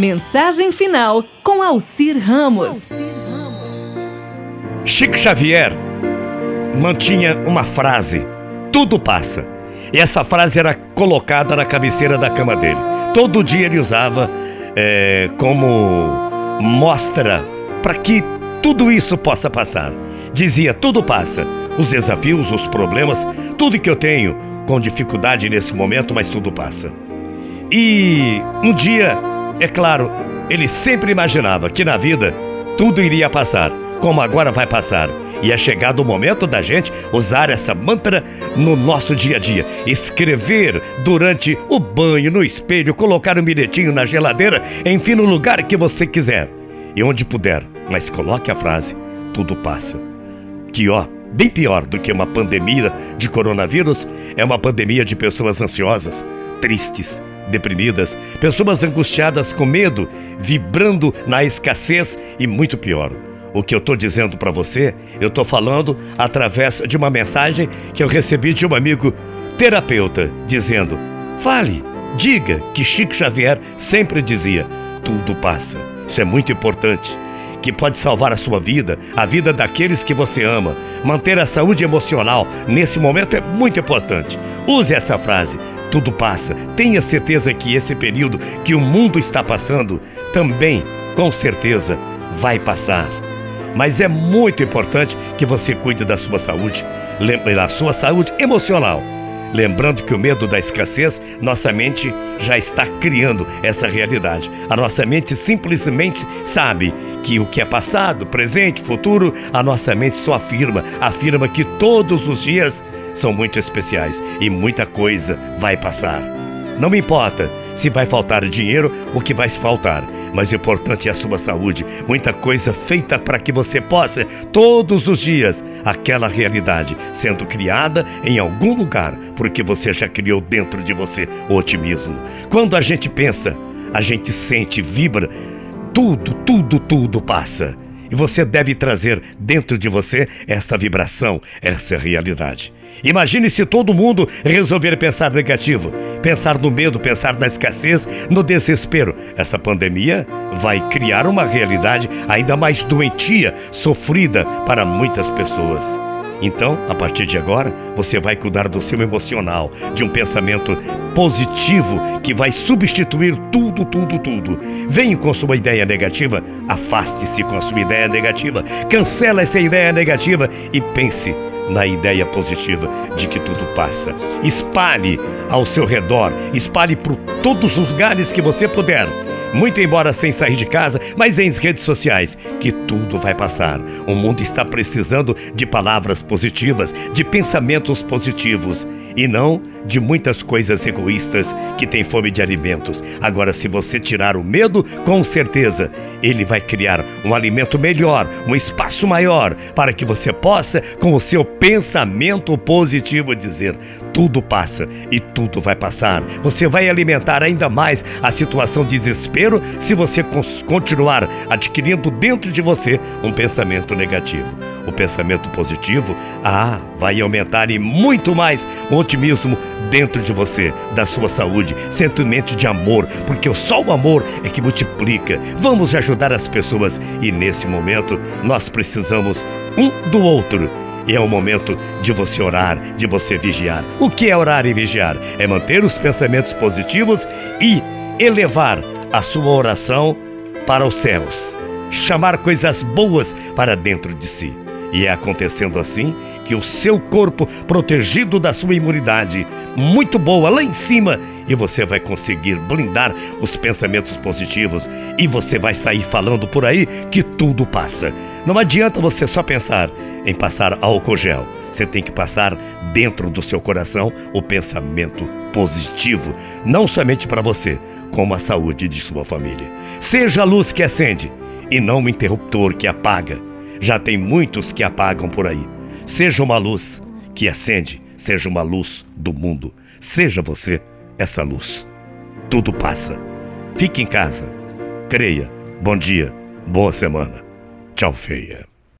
Mensagem final com Alcir Ramos. Chico Xavier mantinha uma frase: tudo passa. E essa frase era colocada na cabeceira da cama dele. Todo dia ele usava é, como mostra para que tudo isso possa passar. Dizia: tudo passa. Os desafios, os problemas, tudo que eu tenho com dificuldade nesse momento, mas tudo passa. E um dia, é claro, ele sempre imaginava que na vida tudo iria passar, como agora vai passar. E é chegado o momento da gente usar essa mantra no nosso dia a dia. Escrever durante o banho, no espelho, colocar um bilhetinho na geladeira, enfim, no lugar que você quiser e onde puder. Mas coloque a frase: tudo passa. Que ó, bem pior do que uma pandemia de coronavírus é uma pandemia de pessoas ansiosas, tristes, deprimidas, pessoas angustiadas com medo, vibrando na escassez e muito pior o que eu estou dizendo para você, eu estou falando através de uma mensagem que eu recebi de um amigo terapeuta, dizendo: fale, diga que Chico Xavier sempre dizia: tudo passa. Isso é muito importante. Que pode salvar a sua vida, a vida daqueles que você ama. Manter a saúde emocional nesse momento é muito importante. Use essa frase: tudo passa. Tenha certeza que esse período que o mundo está passando também, com certeza, vai passar. Mas é muito importante que você cuide da sua saúde, da sua saúde emocional. Lembrando que o medo da escassez, nossa mente já está criando essa realidade. A nossa mente simplesmente sabe que o que é passado, presente, futuro, a nossa mente só afirma, afirma que todos os dias são muito especiais e muita coisa vai passar. Não me importa se vai faltar dinheiro, o que vai faltar. Mas o importante é a sua saúde. Muita coisa feita para que você possa, todos os dias, aquela realidade sendo criada em algum lugar, porque você já criou dentro de você o otimismo. Quando a gente pensa, a gente sente, vibra, tudo, tudo, tudo passa. E você deve trazer dentro de você esta vibração, essa realidade. Imagine se todo mundo resolver pensar negativo, pensar no medo, pensar na escassez, no desespero. Essa pandemia vai criar uma realidade ainda mais doentia, sofrida para muitas pessoas. Então, a partir de agora, você vai cuidar do seu emocional, de um pensamento positivo que vai substituir tudo, tudo, tudo. Venha com sua ideia negativa, afaste-se com a sua ideia negativa, cancela essa ideia negativa e pense na ideia positiva de que tudo passa. Espalhe ao seu redor, espalhe por todos os lugares que você puder muito embora sem sair de casa, mas em redes sociais, que tudo vai passar. O mundo está precisando de palavras positivas, de pensamentos positivos e não de muitas coisas egoístas que têm fome de alimentos. Agora, se você tirar o medo, com certeza ele vai criar um alimento melhor, um espaço maior para que você possa, com o seu pensamento positivo, dizer: tudo passa e tudo vai passar. Você vai alimentar ainda mais a situação de desespero se você continuar adquirindo dentro de você um pensamento negativo. O pensamento positivo, ah, vai aumentar e muito mais o otimismo dentro de você, da sua saúde, sentimento de amor, porque só o amor é que multiplica. Vamos ajudar as pessoas e nesse momento nós precisamos um do outro. E é o momento de você orar, de você vigiar. O que é orar e vigiar? É manter os pensamentos positivos e elevar a sua oração para os céus, chamar coisas boas para dentro de si. E é acontecendo assim que o seu corpo, protegido da sua imunidade, muito boa lá em cima, e você vai conseguir blindar os pensamentos positivos e você vai sair falando por aí que tudo passa. Não adianta você só pensar em passar álcool gel. Você tem que passar dentro do seu coração o pensamento positivo, não somente para você, como a saúde de sua família. Seja a luz que acende e não um interruptor que apaga. Já tem muitos que apagam por aí. Seja uma luz que acende, seja uma luz do mundo. Seja você essa luz. Tudo passa. Fique em casa. Creia. Bom dia. Boa semana. Tchau, feia.